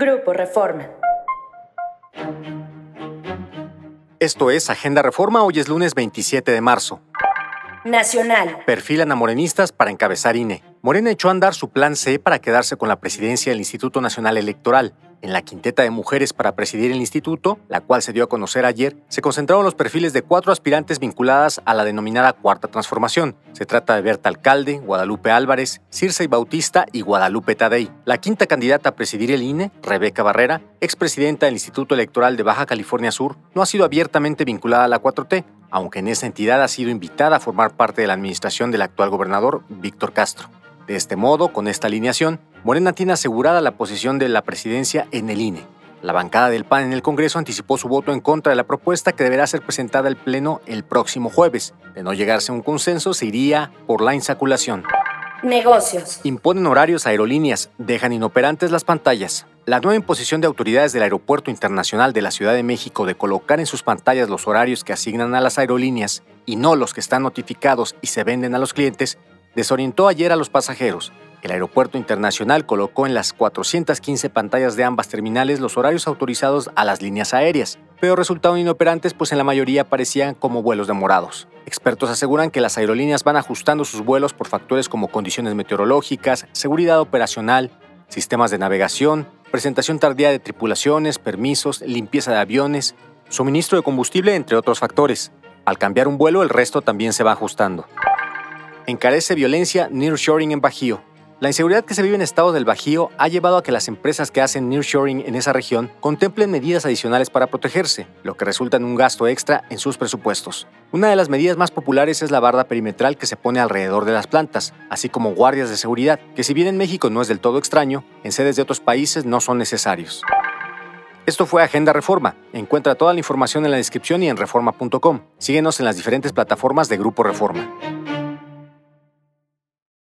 Grupo Reforma. Esto es Agenda Reforma, hoy es lunes 27 de marzo. Nacional. Perfilan a morenistas para encabezar INE. Morena echó a andar su plan C para quedarse con la presidencia del Instituto Nacional Electoral. En la quinteta de mujeres para presidir el instituto, la cual se dio a conocer ayer, se concentraron los perfiles de cuatro aspirantes vinculadas a la denominada Cuarta Transformación. Se trata de Berta Alcalde, Guadalupe Álvarez, Circe Bautista y Guadalupe Tadei. La quinta candidata a presidir el INE, Rebeca Barrera, expresidenta del Instituto Electoral de Baja California Sur, no ha sido abiertamente vinculada a la 4T, aunque en esa entidad ha sido invitada a formar parte de la administración del actual gobernador Víctor Castro. De este modo, con esta alineación, Morena tiene asegurada la posición de la presidencia en el INE. La bancada del PAN en el Congreso anticipó su voto en contra de la propuesta que deberá ser presentada al Pleno el próximo jueves. De no llegarse a un consenso, se iría por la insaculación. Negocios. Imponen horarios a aerolíneas, dejan inoperantes las pantallas. La nueva imposición de autoridades del Aeropuerto Internacional de la Ciudad de México de colocar en sus pantallas los horarios que asignan a las aerolíneas y no los que están notificados y se venden a los clientes desorientó ayer a los pasajeros. El Aeropuerto Internacional colocó en las 415 pantallas de ambas terminales los horarios autorizados a las líneas aéreas, pero resultaron inoperantes pues en la mayoría aparecían como vuelos demorados. Expertos aseguran que las aerolíneas van ajustando sus vuelos por factores como condiciones meteorológicas, seguridad operacional, sistemas de navegación, presentación tardía de tripulaciones, permisos, limpieza de aviones, suministro de combustible, entre otros factores. Al cambiar un vuelo, el resto también se va ajustando encarece violencia nearshoring en Bajío. La inseguridad que se vive en estados del Bajío ha llevado a que las empresas que hacen nearshoring en esa región contemplen medidas adicionales para protegerse, lo que resulta en un gasto extra en sus presupuestos. Una de las medidas más populares es la barda perimetral que se pone alrededor de las plantas, así como guardias de seguridad, que si bien en México no es del todo extraño, en sedes de otros países no son necesarios. Esto fue Agenda Reforma. Encuentra toda la información en la descripción y en reforma.com. Síguenos en las diferentes plataformas de Grupo Reforma.